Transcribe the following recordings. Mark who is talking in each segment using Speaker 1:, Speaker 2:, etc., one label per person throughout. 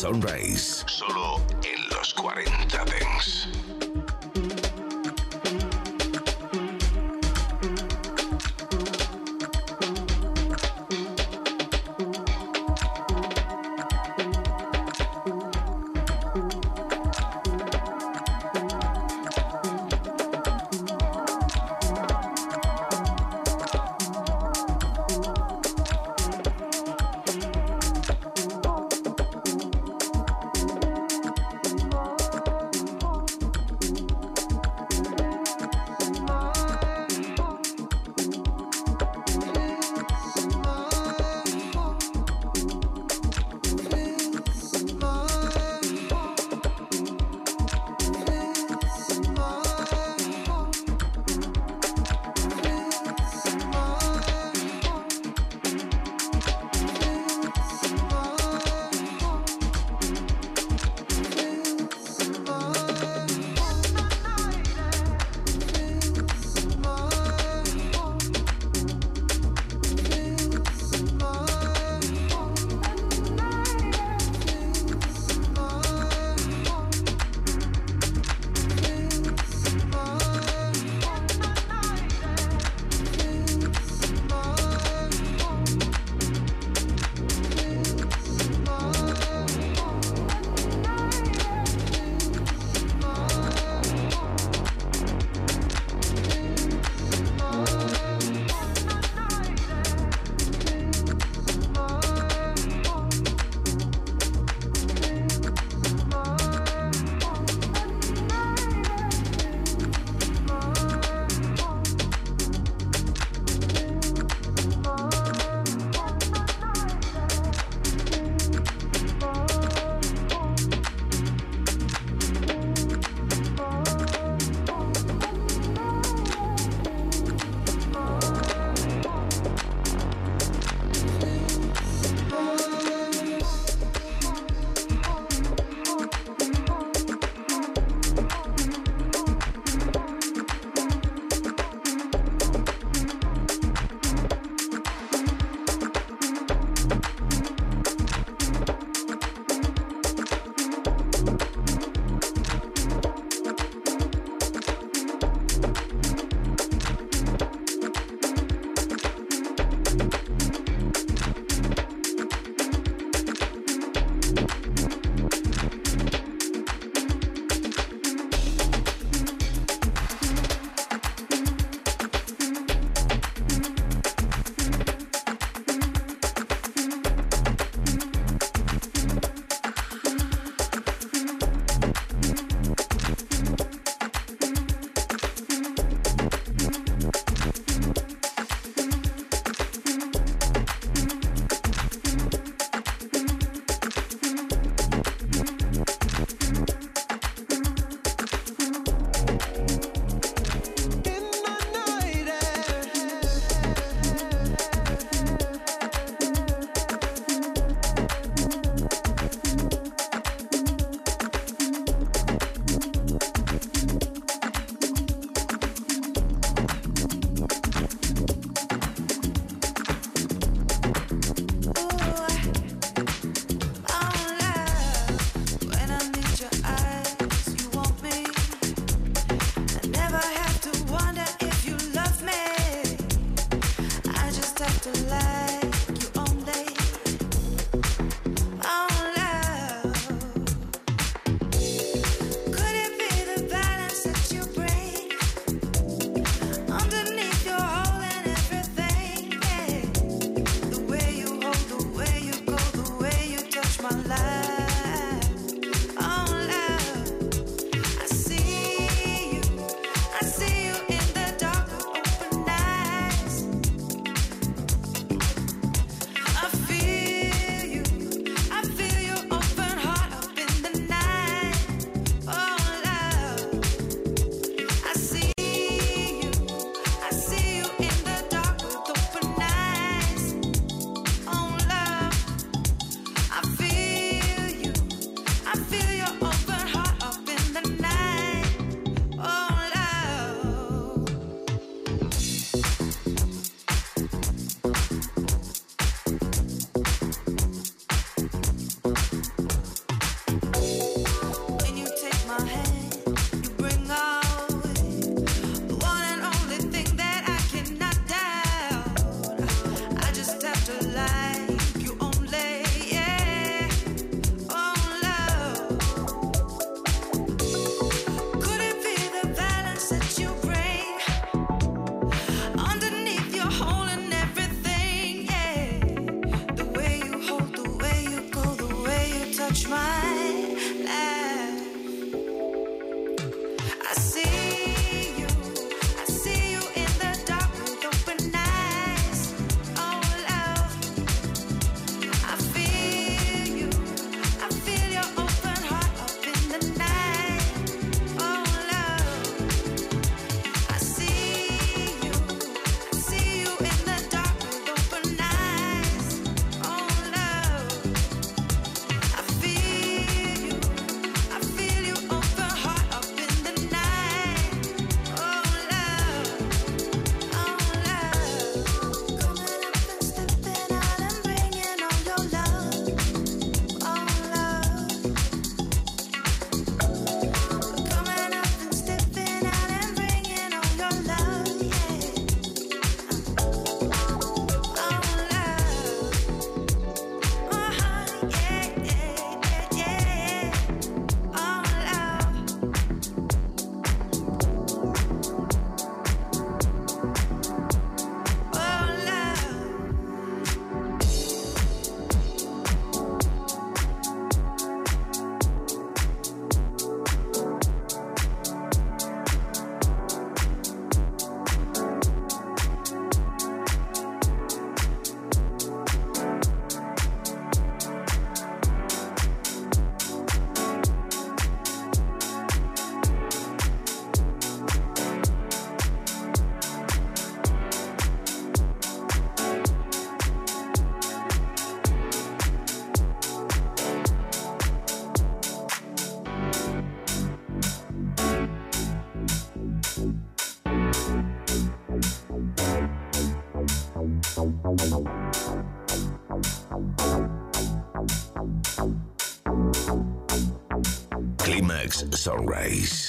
Speaker 1: Sunrise. Sunrise.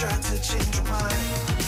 Speaker 2: Try to change your mind?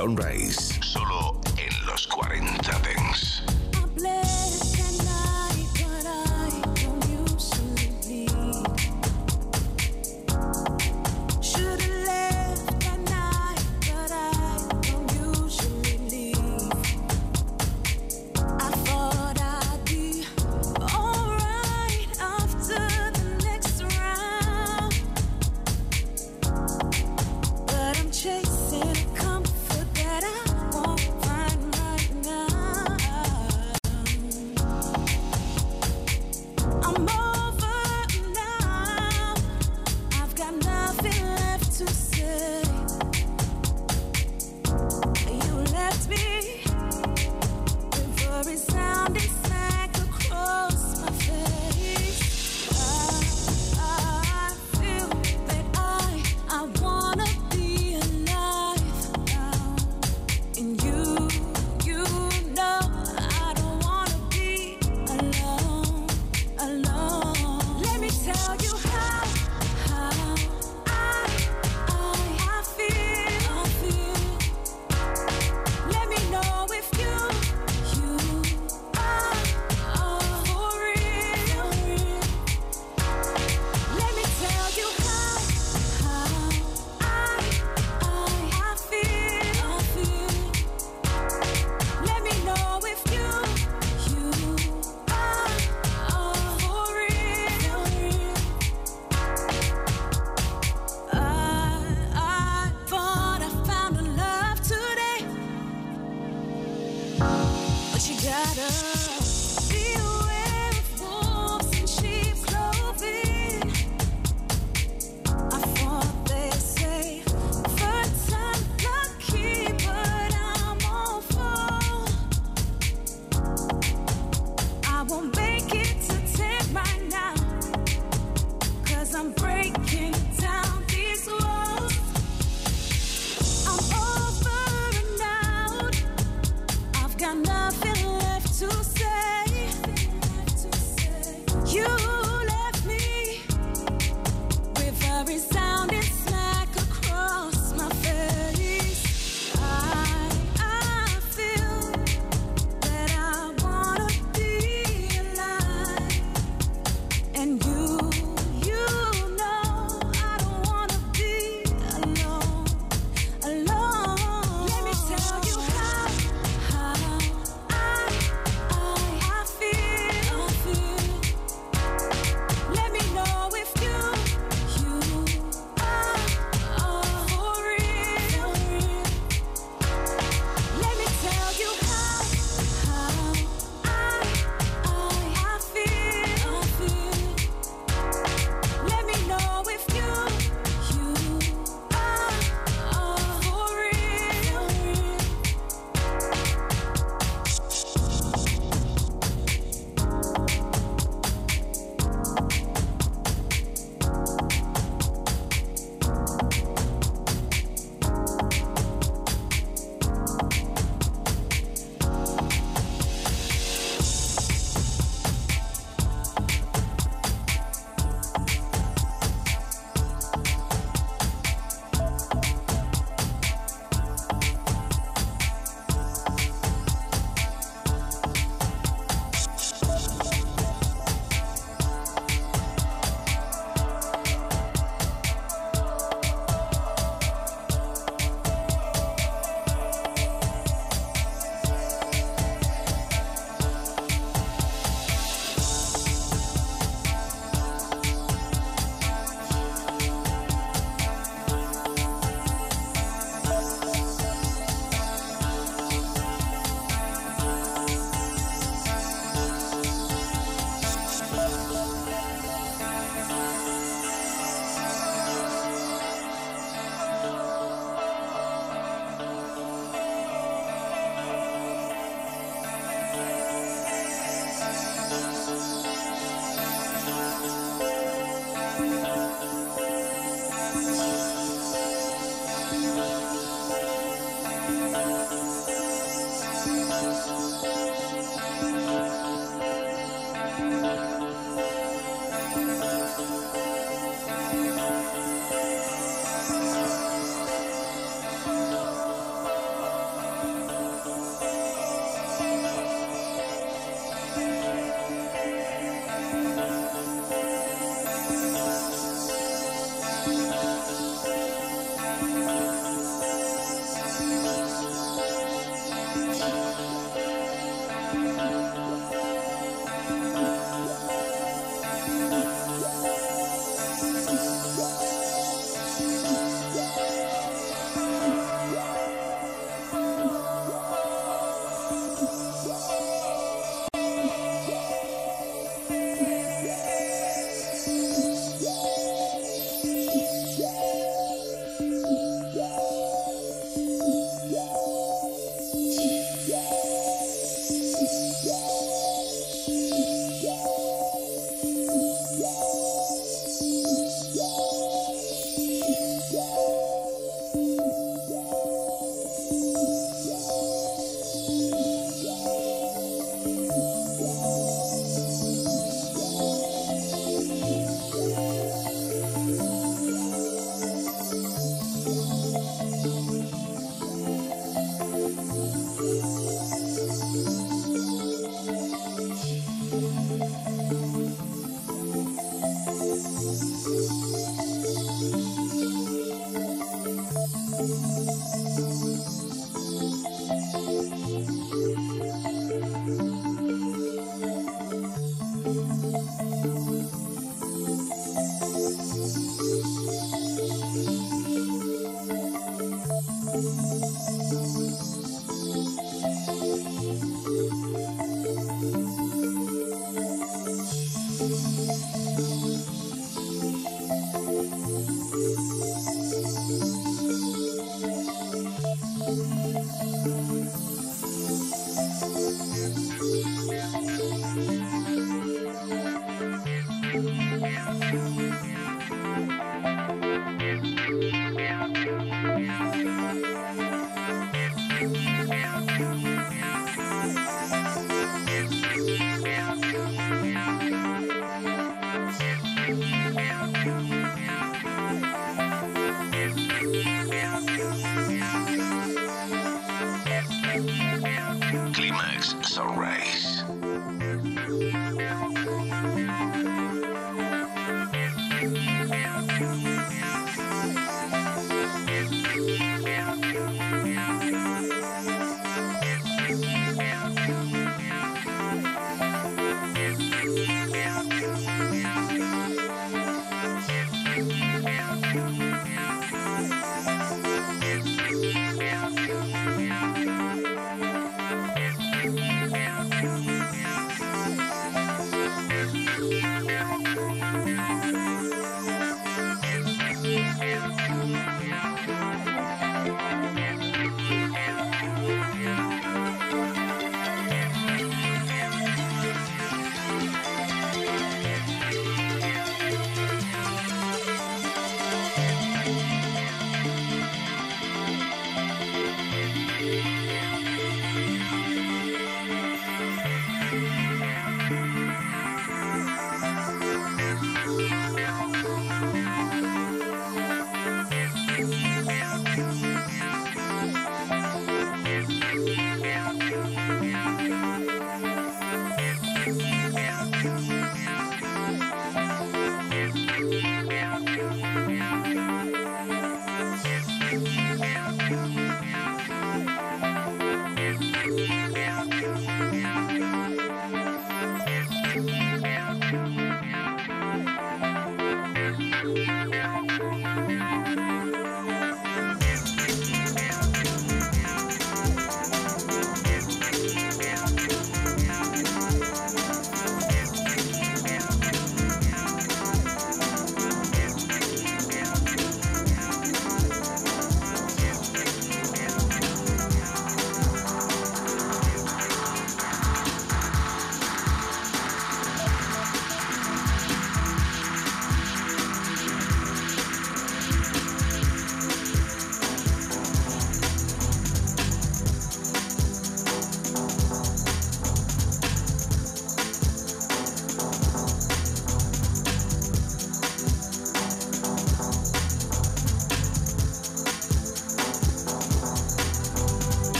Speaker 3: Sunrise.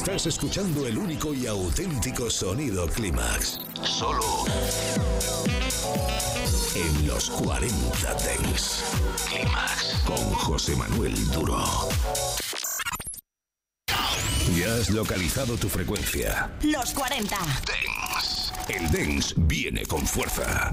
Speaker 1: Estás escuchando el único y auténtico sonido Clímax. Solo en los 40 Dents. Clímax con José Manuel Duro. Ya has localizado tu frecuencia.
Speaker 4: Los 40.
Speaker 1: Dance. El Dance viene con fuerza.